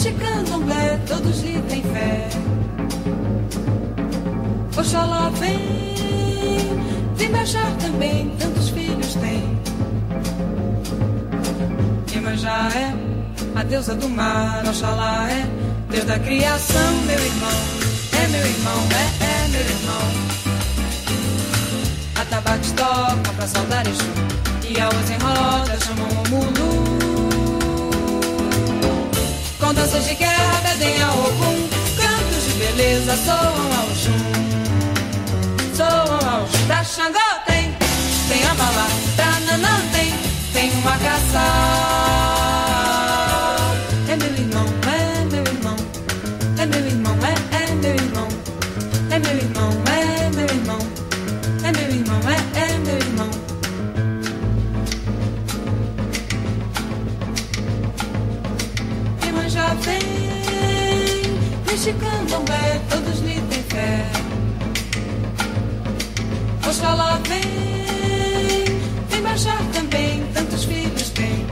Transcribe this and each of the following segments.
neste candomblé todos lhe têm fé. Oxalá vem, vem baixar também, tantos filhos tem. Iemanjá é a deusa do mar, Oxalá é Deus da criação, meu irmão. É meu irmão, é, é meu irmão. Atabaques toca pra saudar Exu E almas em roda chamam o Mulu Com danças de guerra pedem a Ogum. Cantos de beleza soam ao Xum Soam ao Xum Pra Xangô tem, tem a bala Pra Nanã tem, tem uma caça Neste candomblé todos lhe têm fé. Oxalá vem, vem baixar também, tantos filhos tem.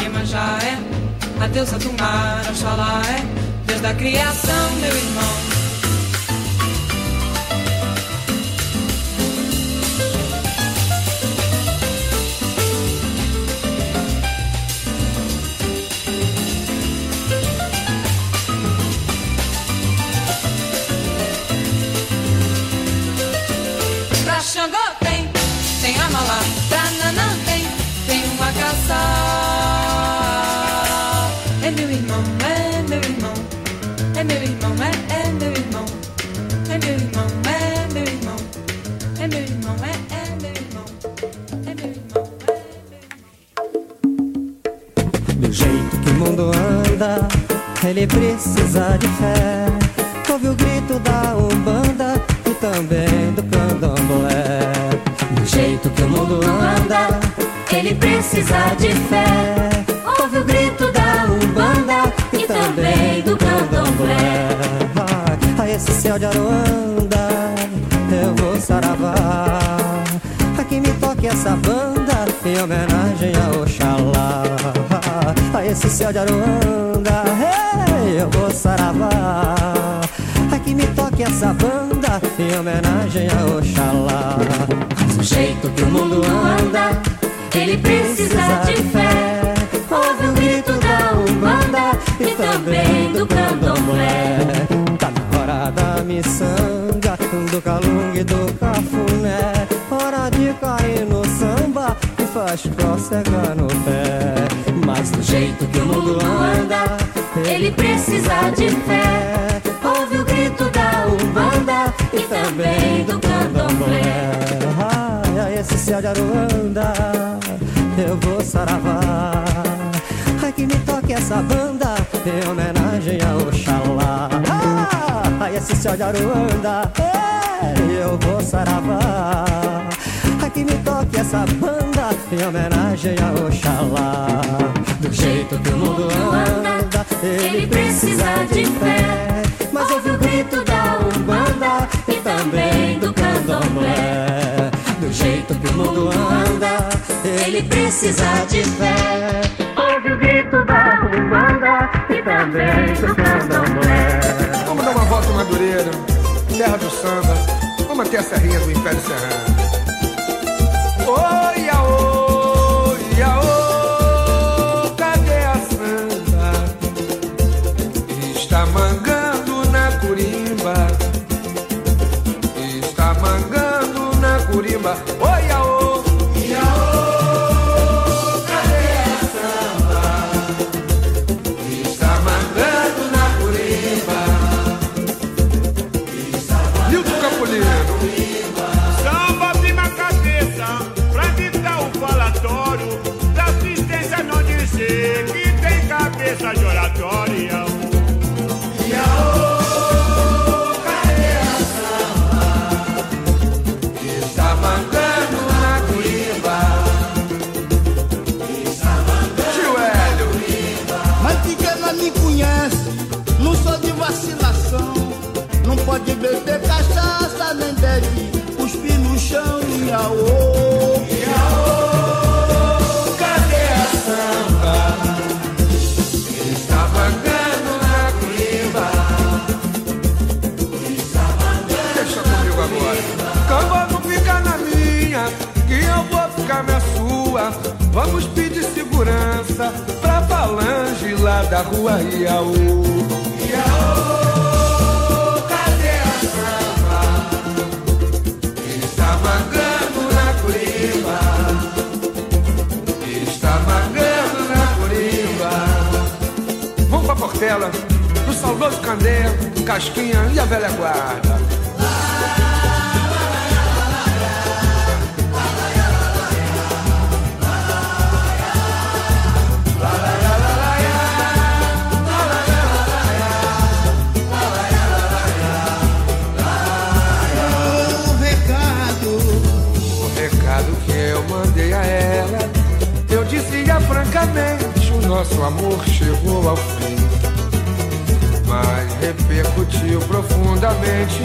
Iemanjá é a deusa do mar, Oxalá é Deus da criação, meu irmão. Precisa de fé. Ouve o grito da Umbanda e também do candomblé. Do jeito que o mundo anda, ele precisa de fé. Ouve o grito da Umbanda e também do candomblé. A esse céu de Aruanda, eu vou saravar. Aqui me toque essa banda em homenagem a Oxalá. A esse céu de Aruanda, eu vou saravá. Aqui me toque essa banda em homenagem a Oxalá. Do jeito que o mundo anda, ele precisa de fé. Ouve o grito da Umbanda e também do candomblé. Tá na hora da miçanga, do calunga e do cafuné. Hora de cair no samba e faz cócega no pé. Mas do jeito que o mundo anda, ele precisa de fé. Ouve o grito da Umbanda e também do candomblé. Ai, esse céu de Aruanda, eu vou saravar. Ai, que me toque essa banda em homenagem a Oxalá. Ai, esse céu de Aruanda, eu vou saravar. Ai, que me toque essa banda em homenagem a Oxalá. Do jeito que o mundo anda ele precisa de fé. Mas ouve o grito da Umbanda e também do candomblé. Do jeito que o mundo anda, ele precisa de fé. Ouve o grito da Umbanda e também do candomblé. Vamos dar uma volta em Madureira, terra do samba. Vamos até a serrinha do Império Serrano. Nosso amor chegou ao fim mas repercutiu profundamente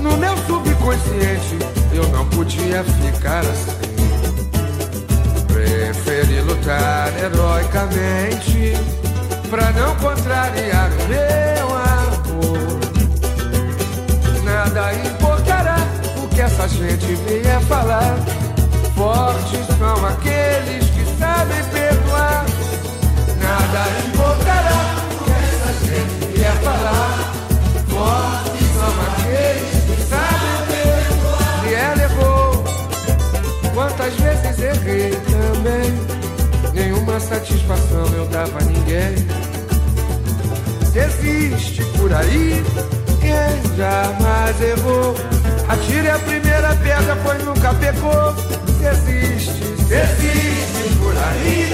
no meu subconsciente. Eu não podia ficar assim. Preferi lutar heroicamente pra não contrariar o meu amor. Nada importará o que essa gente venha falar. Fortes são aqueles que sabem perdoar. Nada importará quer falar. Fortes são aqueles que sabem perdoar. Se ela errou, quantas vezes errei também. Nenhuma satisfação eu dava a ninguém. Se existe por aí quem jamais errou, atire a primeira pedra, pois nunca pecou. Se existe por aí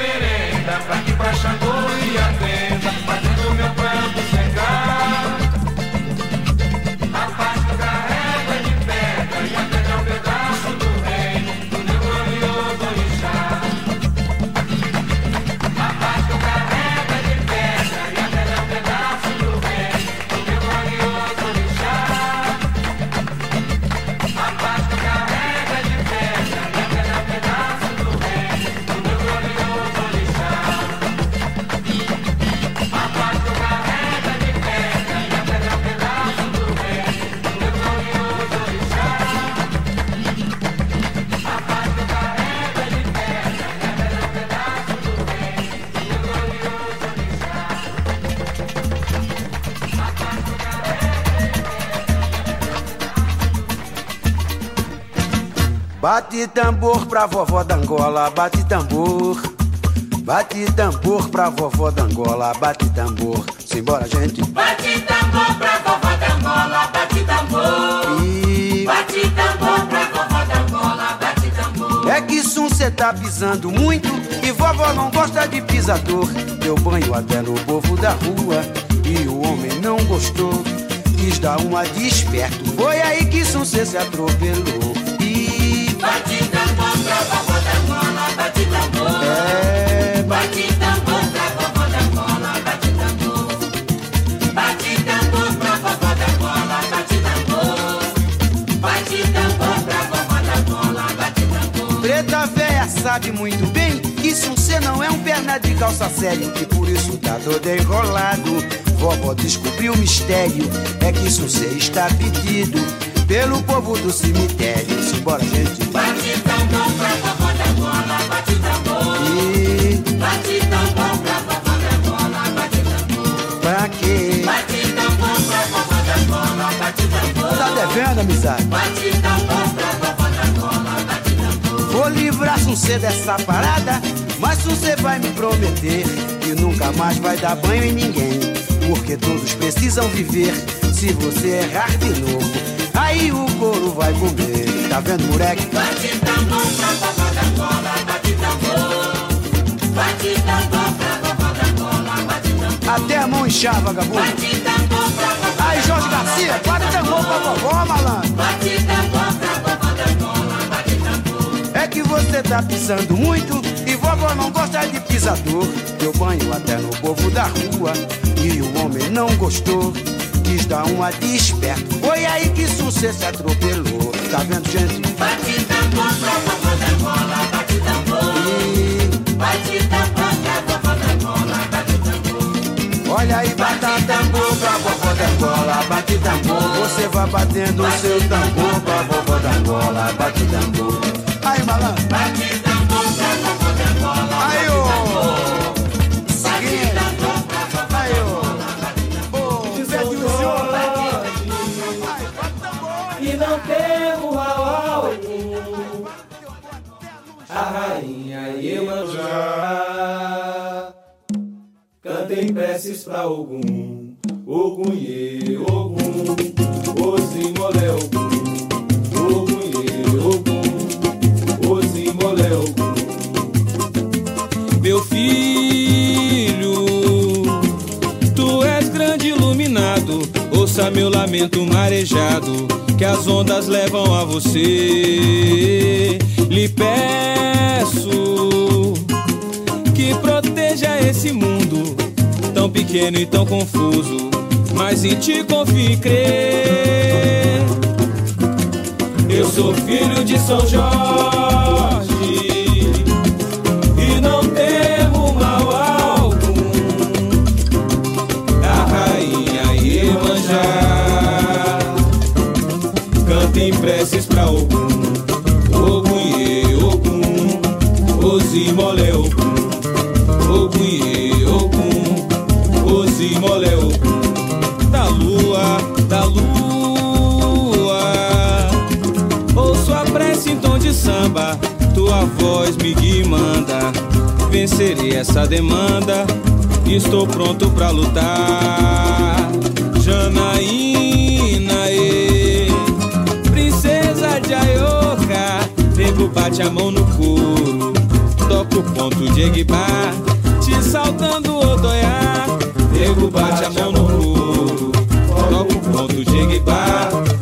Bate tambor pra vovó da Angola, bate tambor. Bate tambor pra vovó da Angola, bate tambor. Simbora, gente. Bate tambor pra vovó da Angola, bate tambor. E... Bate tambor pra vovó da Angola, bate tambor. É que som cê tá pisando muito e vovó não gosta de pisador. Deu banho até no povo da rua e o homem não gostou. Quis dar uma de esperto, foi aí que som cê se atropelou. Sabe muito bem que que se um C não é um perna de calça sério E por isso tá todo enrolado. Vovó descobriu o mistério É que se um C está pedido Pelo povo do cemitério Simbora, gente Bate tambor pra vovó da bola, bate tambor. E Bate tambor pra vovó da bola, bate tambor. pra quê? Bate tambor pra vovó da bola, bate tambor. Tá devendo, amizade? Bate tambor pra vovó da bola, bate tambor. Vou livrar C dessa parada Mas você vai me prometer Que nunca mais vai dar banho em ninguém Porque todos precisam viver Se você errar de novo Aí o couro vai comer Tá vendo, moleque? Bate tambor pra vovó da bola, bate tambor. Bate tambor pra vovó da bola, bate tambor. Até a mão inchar, vagabundo Bate tambor pra vovó Aí, Jorge Garcia, de amor pra vovó, malandro Bate tambor pra vovó da bola, bate tambor. É que você tá pisando muito E vovó não gosta de pisador Deu banho até no povo da rua E o homem não gostou Quis dar uma de esperto Foi aí que sucesso atropelou Tá vendo, gente? Bate tambor pra vovó da bola, bate tambor. Bate tambor pra vovó da bola, bate tambor. olha aí, bata tambor pra vovó da Angola Bate tambor, você vai batendo o seu tambor Pra vovó da Angola, bate tambor Aí, malandro Bate tambor preces pra Ogum. Ogum Ie, Ogum. Ozimolé Ogum. Ogum. Meu filho Tu és grande iluminado, ouça meu lamento marejado, que as ondas levam a você. Lhe peço que proteja esse mundo, pequeno e tão confuso, mas em ti confio e crer. Eu sou filho de São Jorge e não temo mal algum a rainha Iemanjá. Cantem preces pra Ogum, Ozimolé Ogum, Ogum Ie, Ogum, Da lua, da lua, ouço a prece em tom de samba, tua voz me manda. Vencerei essa demanda, estou pronto pra lutar. Janaína, e princesa de Ayoka, nego bate a mão no couro, toca o ponto de Eguibá, te saltando odoiá, nego bate a mão no couro, toca o ponto de Eguibá, te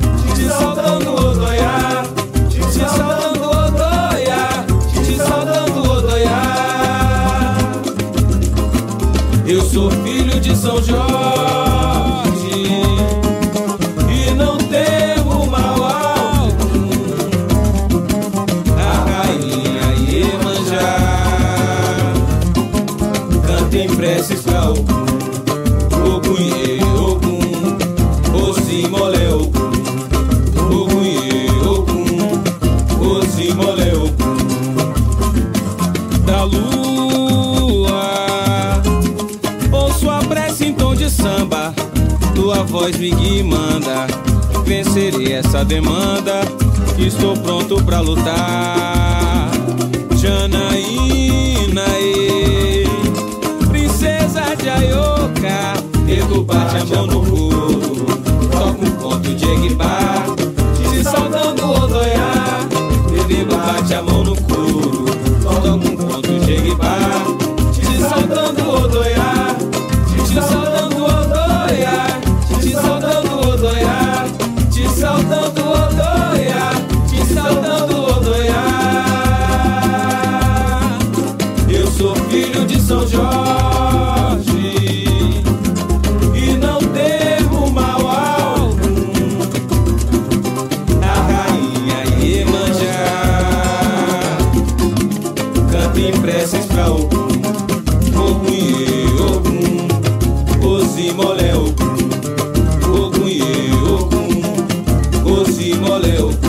Tua voz me manda Vencerei essa demanda. Estou pronto pra lutar. Janaína e Princesa de Ayoka Nego bate a mão no couro Toca um ponto de Eguibá Te saudando Odoiá. Nego bate a mão no couro São Jorge E não temo mal algum A rainha Iemanjá abrem preces pra. Ogum, iê, Ogum, Ozimolé, Ogum. Iê, Ogum, Ozimolé, Ogum. Ogum,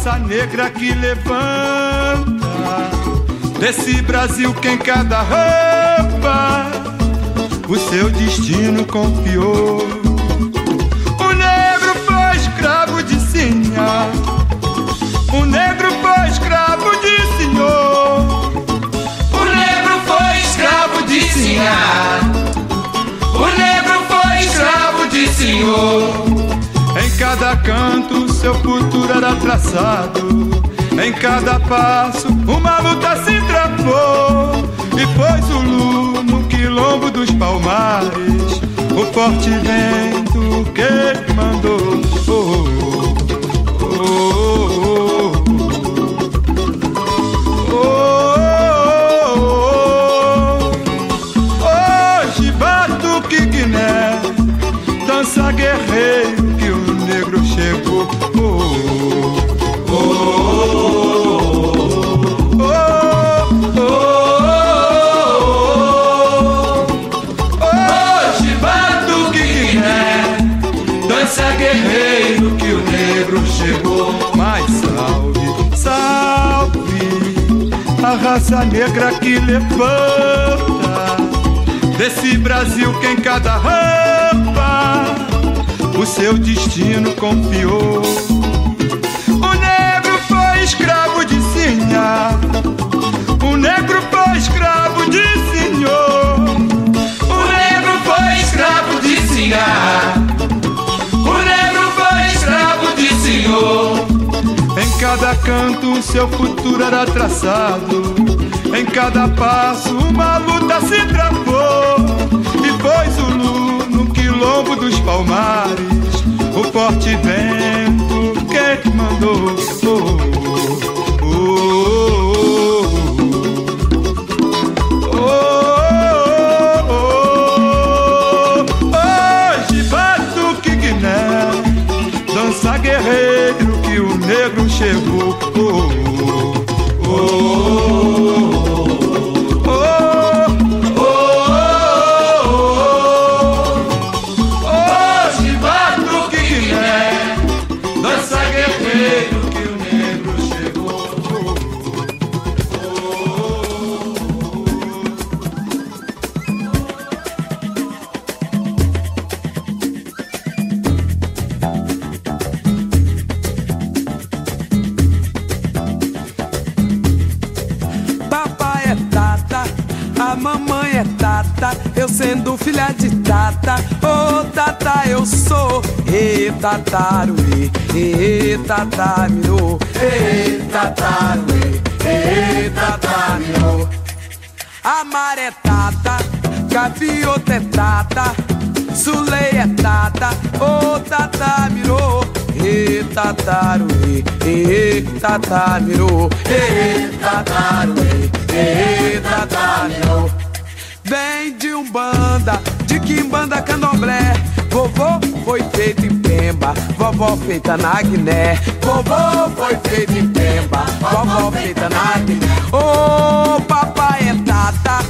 raça negra que levanta desse Brasil que em cada roupa o seu destino confiou. O negro foi escravo de sinha, o negro foi escravo de senhor. O negro foi escravo de sinhá. O negro foi escravo de senhor. Em cada canto seu futuro era traçado. Em cada passo uma luta se travou. E foi Zulu no quilombo dos palmares. O forte vento que mandou. Raça negra que levanta desse Brasil que em cada rampa o seu destino confiou. O negro foi escravo de sinha, o negro foi escravo de senhor. O negro foi escravo de sinhá. O negro foi escravo de senhor. Cada canto seu futuro era traçado. Em cada passo uma luta se travou. E foi Zulu no quilombo dos palmares. O forte vento que mandou. Oh, chegou. Tataruê, e tatamirô, e tataruê, e tatamirô. A maré é tata, gaviota é tata, Sulei é tata, ô tata mirô, e tataruê, e tata mirô, e tataruê, e tata mirô. Vem de Umbanda, de Quimbanda Candomblé. Vovô foi feito em Pemba, vovó feita na Guiné. Vovô foi feito em Pemba, vovó feita na Guiné. Ô papai é tata,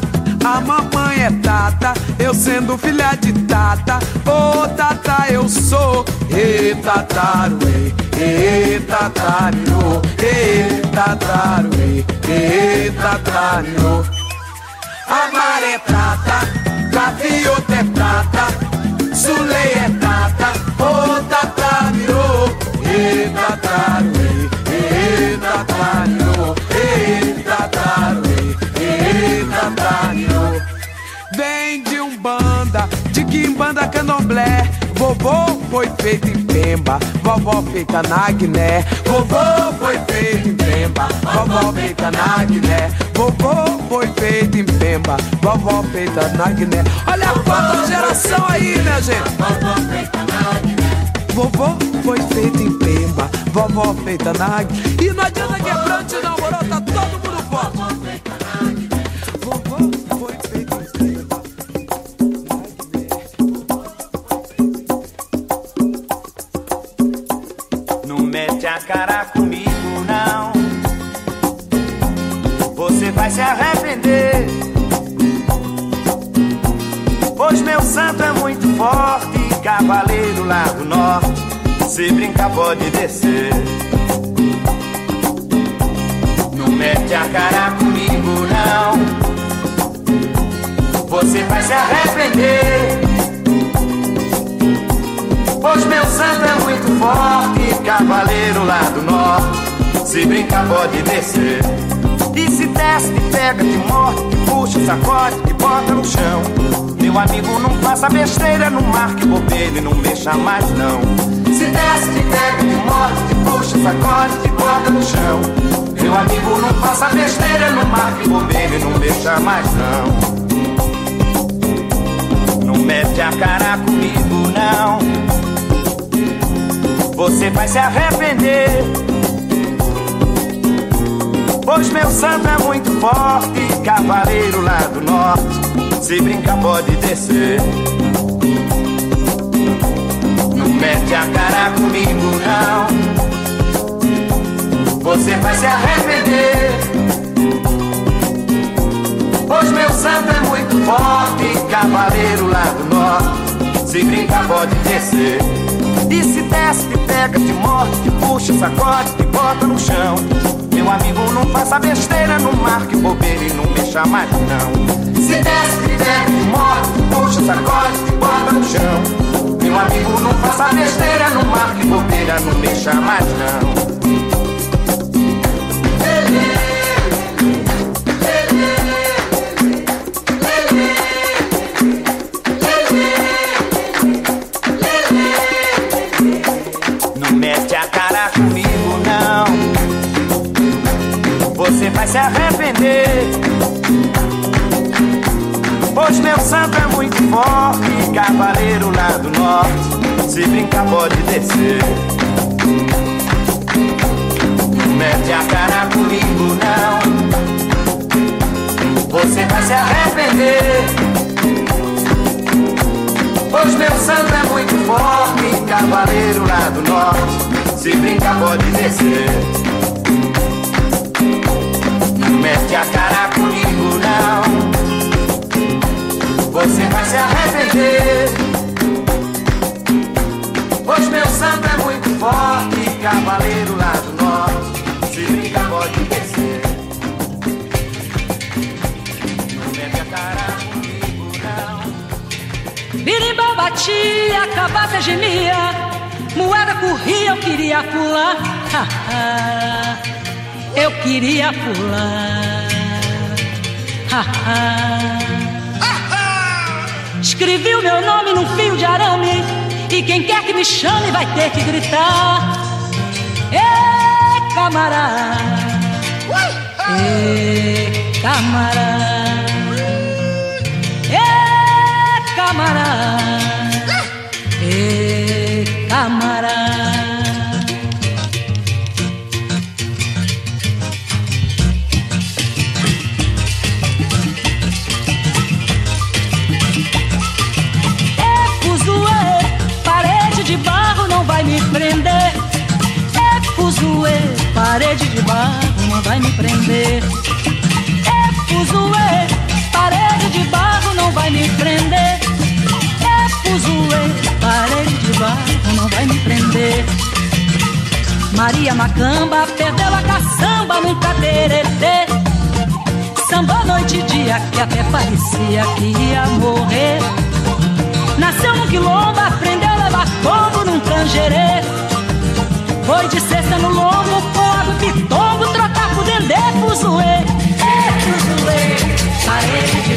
a mamãe é tata, eu sendo filha de tata. Ô tata eu sou, e tataruê, e tataruê, e tataruê, e tataruê. A maré é prata, gaviota é prata, Sulei é prata, ô tata virou, e tataruê, e tataruê, e tataruê, e tataruê. Vem de Umbanda, de Quimbanda Candomblé, Vovô foi feito em Pemba, vovó feita na Guiné. Vovô foi feito em Pemba, vovó feita na Guiné. Vovô foi feito em Pemba, vovó feita na Guiné. Olha a quarta geração aí, né, gente? Vovô foi feito em Pemba, vovó feita na Guiné. E não adianta quebrante, não, moro, tá todo mundo forte. Vovô foi feito em Pemba. Não mete a cara comigo, se arrepender. Pois meu santo é muito forte, cavaleiro lá do norte. Se brincar, pode descer. Não mete a cara comigo, não. Você vai se arrepender. Pois meu santo é muito forte, cavaleiro lá do norte. Se brincar, pode descer. Desce, te pega, te morte, te puxa, sacode, te bota no chão. Meu amigo, não faça besteira, não marque bobeira e não mexa mais não. Se desce, te pega, te morte, te puxa, sacode, te bota no chão. Meu amigo, não faça besteira, não marque bobeira e não mexa mais não. Não mete a cara comigo, não. Você vai se arrepender. Pois meu santo é muito forte, cavaleiro lá do norte. Se brincar, pode descer. Não mete a cara comigo, não. Você vai se arrepender. Pois meu santo é muito forte, cavaleiro lá do norte. Se brincar, pode descer. E se desce, te pega, te morde, te puxa, sacode, te bota no chão. Meu amigo, não faça besteira, não marque bobeira e não mexa mais não. Se desce, morde, te puxa, sacode, te bota no chão. Meu amigo, não faça besteira, não marque bobeira, não mexa mais. Não se arrepender. Pois meu santo é muito forte, cavaleiro lá do norte. Se brincar, pode descer. Mete a cara comigo, não. Você vai se arrepender. Pois meu santo é muito forte, cavaleiro lá do norte. Se brincar, pode descer. Mete a cara comigo, não. Você vai se arrepender. Pois meu santo é muito forte, cavaleiro lá do norte. Se brincar, pode descer. Não mete a cara comigo, não. Birimbau batia, cabata gemia, moeda corria, eu queria pular. eu queria pular. Escrevi o meu nome num fio de arame, e quem quer que me chame vai ter que gritar. Ê, camarada! Ê, camarada! Ê, camarada! Ê, camarada! É fuzuê, parede de barro não vai me prender. É fuzuê, parede de barro não vai me prender. Maria Macamba perdeu a caçamba num cateretê. Samba noite e dia que até parecia que ia morrer. Nasceu no quilombo, aprendeu a levar tombo num trangerê. Foi de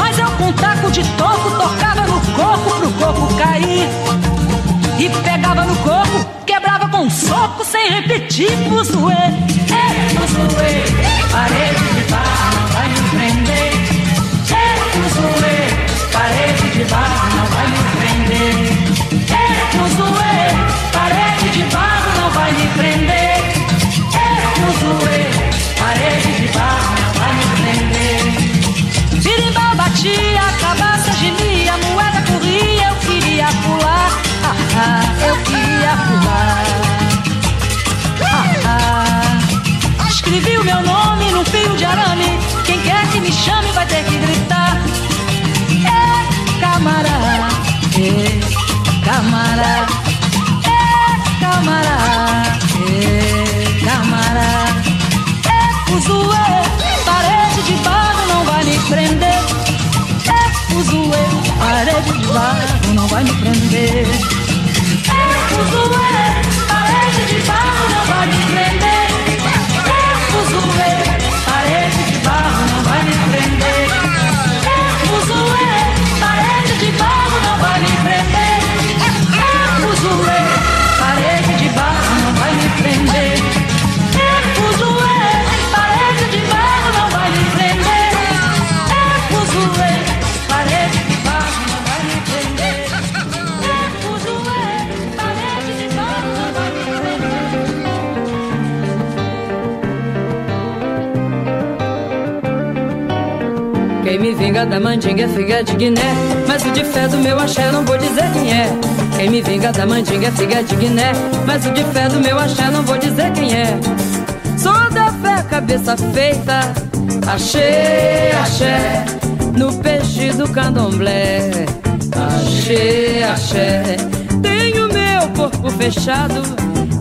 Mas eu com taco de toco tocava no coco pro coco cair. E pegava no coco, quebrava com um soco sem repetir. Fuzuê, é fuzuê, parede de barro vai me prender. É fuzuê, parede de barro não vai me prender. É fuzuê, parede de barro não vai me prender. É fuzuê, parede de barro não vai me prender. Birimbau batia, cabaça gemia, moeda corria, eu queria pular. Ah, ah, eu queria pular. Ah, ah. Escrevi o meu nome num fio de arame. Quem quer que me chame vai ter que gritar. É camará, é camará, é camará, é camará. É fuzuê, prender. É fuzuê, parede de barro não vai me prender. É fuzuê, Vinga da mandinga é figa de Guiné. Mas o de fé do meu axé não vou dizer quem é. Quem me vinga da mandinga é figa de Guiné. Mas o de fé do meu axé não vou dizer quem é. Sou da fé, cabeça feita. Axé, axé. No peixe do candomblé. Axé, axé. Tenho meu corpo fechado.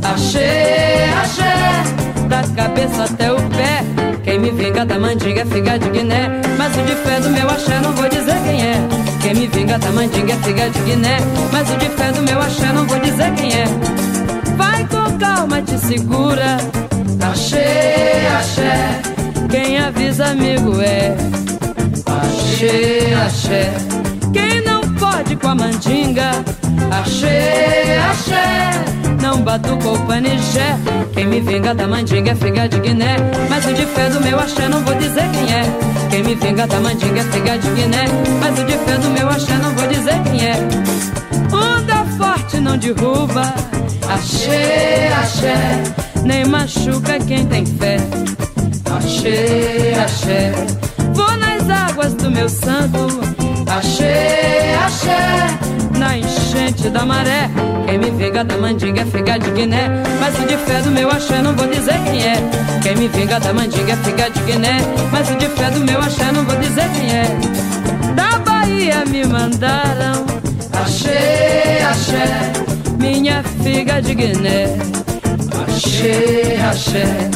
Axé, axé. Da cabeça até o pé quem me vinga da mandinga é figa de Guiné. Mas o de fé do meu axé não vou dizer quem é. Quem me vinga da mandinga é figa de Guiné. Mas o de fé do meu axé não vou dizer quem é. Vai com calma, te segura. Axé, axé Quem avisa amigo é. Axé, axé Quem não pode com a mandinga Axé, axé Não batucou o panijé Quem me vinga da mandinga é figa de Guiné. Mas o de fé do meu axé não vou dizer quem é. Quem me vinga da mandinga é figa de Guiné. Mas o de fé do meu axé não vou dizer quem é. Onda forte não derruba. Axé, axé Nem machuca quem tem fé. Axé, axé Vou nas águas do meu santo. Na enchente da maré. Quem me vinga da mandinga é figa de Guiné. Mas o de fé do meu axé não vou dizer quem é. Quem me vinga da mandinga é figa de Guiné. Mas o de fé do meu axé não vou dizer quem é. Da Bahia me mandaram. Axé, axé Minha figa de Guiné. Axé, axé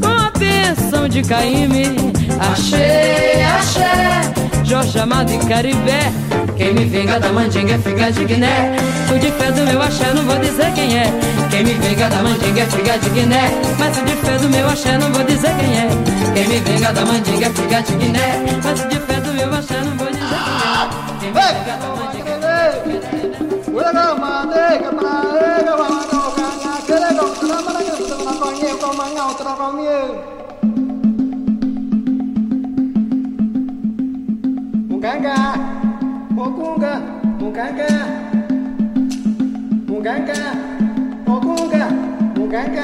Com a bênção de Caíme Axé, axé Jorge Amado e Caribé Quem me vinga da mandinga é figa de Guiné O de fé do meu axé não vou dizer quem é Quem me vinga da mandinga é figa de Guiné Mas o de fé do meu axé não vou dizer quem é Quem me vinga da mandinga é figa de Guiné Mas o de fé do meu axé não vou dizer quem é Quem me vinga da mandinga é figa de Guiné Muganga, Ogunga, Muganga, Muganga, Ogunga, Muganga.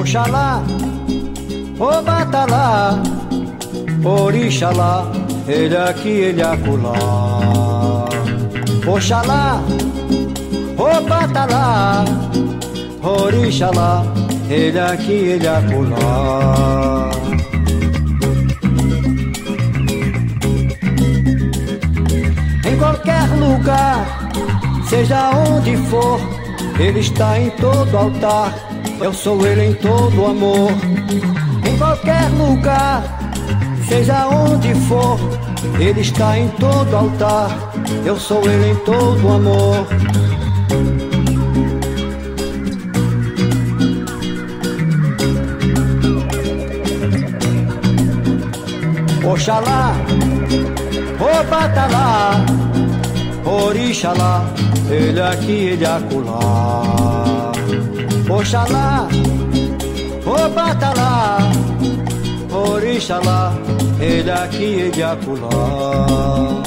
Oxalá, ô batalá, Orixalá, ele aqui, ele acolá. Oxalá, ô batalá, Orixalá, ele aqui, ele acolá. Em qualquer lugar, seja onde for, ele está em todo altar. Eu sou ele em todo amor. em qualquer lugar, seja onde for, Ele está em todo altar. Eu sou Ele em todo amor. Oxalá, Obatalá, Orixalá, ele aqui, ele acolá. Oxalá, Obatalá, Orixalá, ele aqui, ele acolá.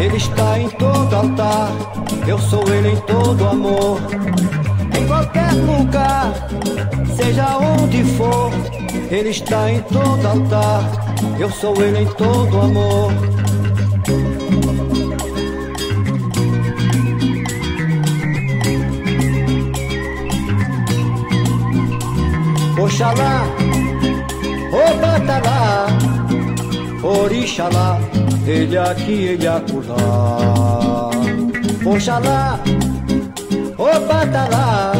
Ele está em todo altar. Eu sou ele em todo amor. Em qualquer lugar, seja onde for, ele está em todo altar. Eu sou ele em todo amor. Oxalá, Obatalá, Orixalá, ele aqui, ele acolá. Oxalá, Obatalá,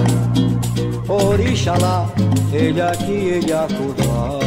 Orixalá, ele aqui, ele acolá.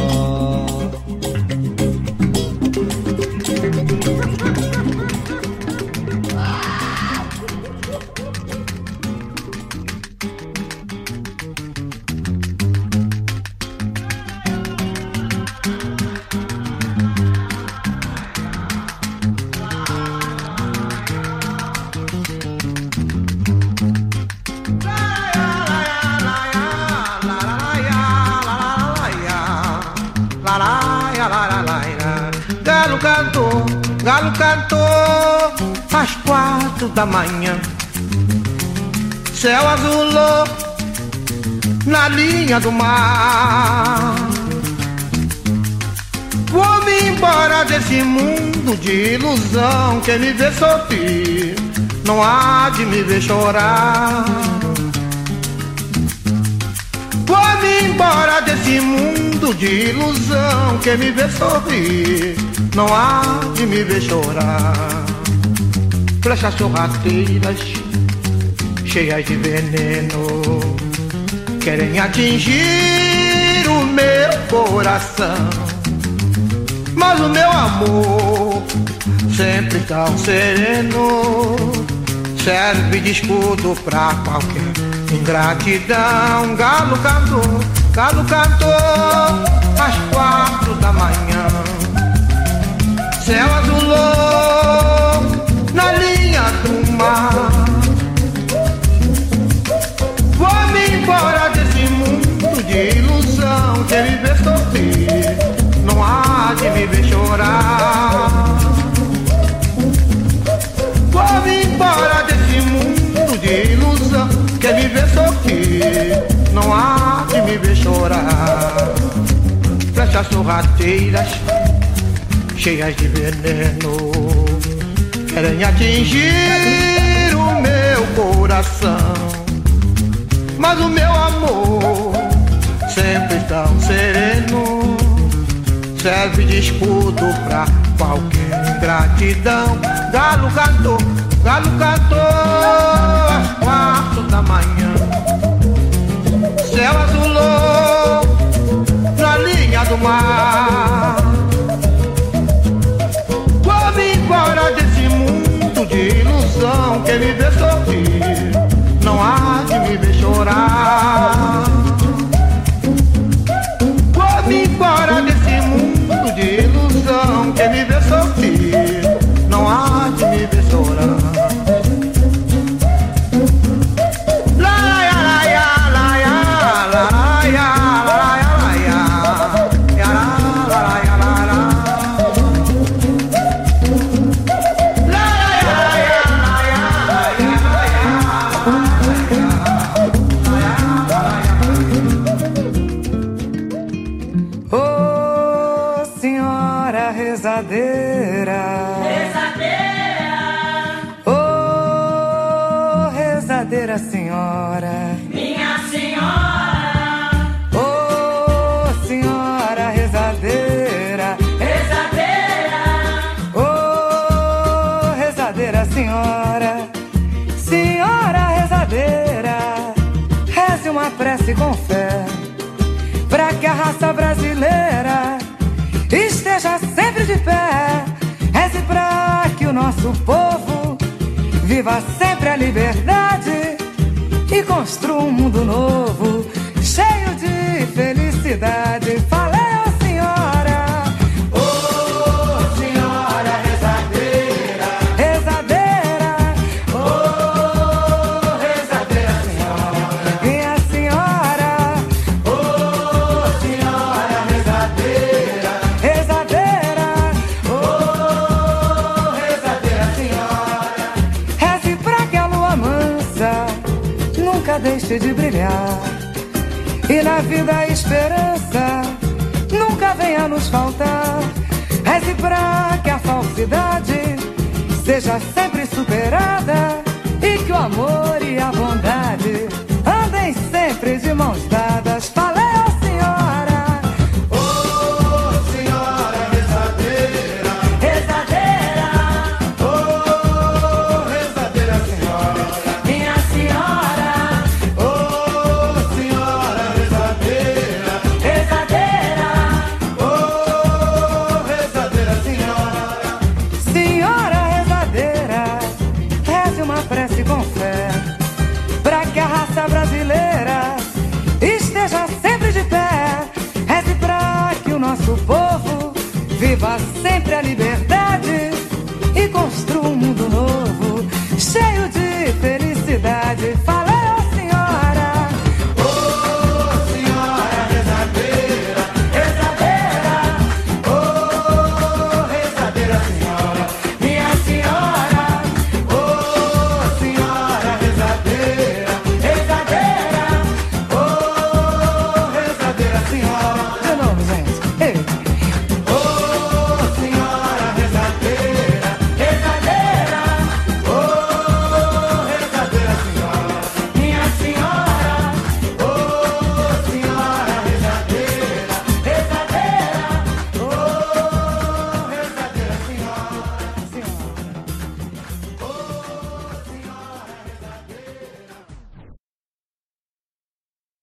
Galo cantou às quatro da manhã. Céu azulou na linha do mar. Vou-me embora desse mundo de ilusão. Quem me vê sorrir não há de me ver chorar. Vou-me embora desse mundo de ilusão. Quem me vê sorrir não há de me ver chorar. Flechas sorrateiras, cheias de veneno, querem atingir o meu coração. Mas o meu amor, sempre tão sereno, serve de escudo pra qualquer ingratidão. Galo cantou, galo cantou às quatro da manhã. Céu azulou na linha do mar. Vou-me embora desse mundo de ilusão. Quem me vê sorrir, não há de me ver chorar. Vou-me embora desse mundo de ilusão. Quem me vê sorrir, não há de me ver chorar. Flechas sorrateiras cheias de veneno, querem atingir o meu coração. Mas o meu amor, sempre tão sereno, serve de escudo pra qualquer ingratidão. Galo cantou, galo cantou às quatro da manhã. Céu azulou na linha do mar. Quem me vê sorrir, nosso povo. Viva sempre a liberdade e construa um mundo novo, cheio de felicidade. Fala deixe de brilhar. E na vida a esperança nunca venha nos faltar. Reze pra que a falsidade seja sempre superada e que o amor e a bondade andem sempre de mãos dadas. sacrifice.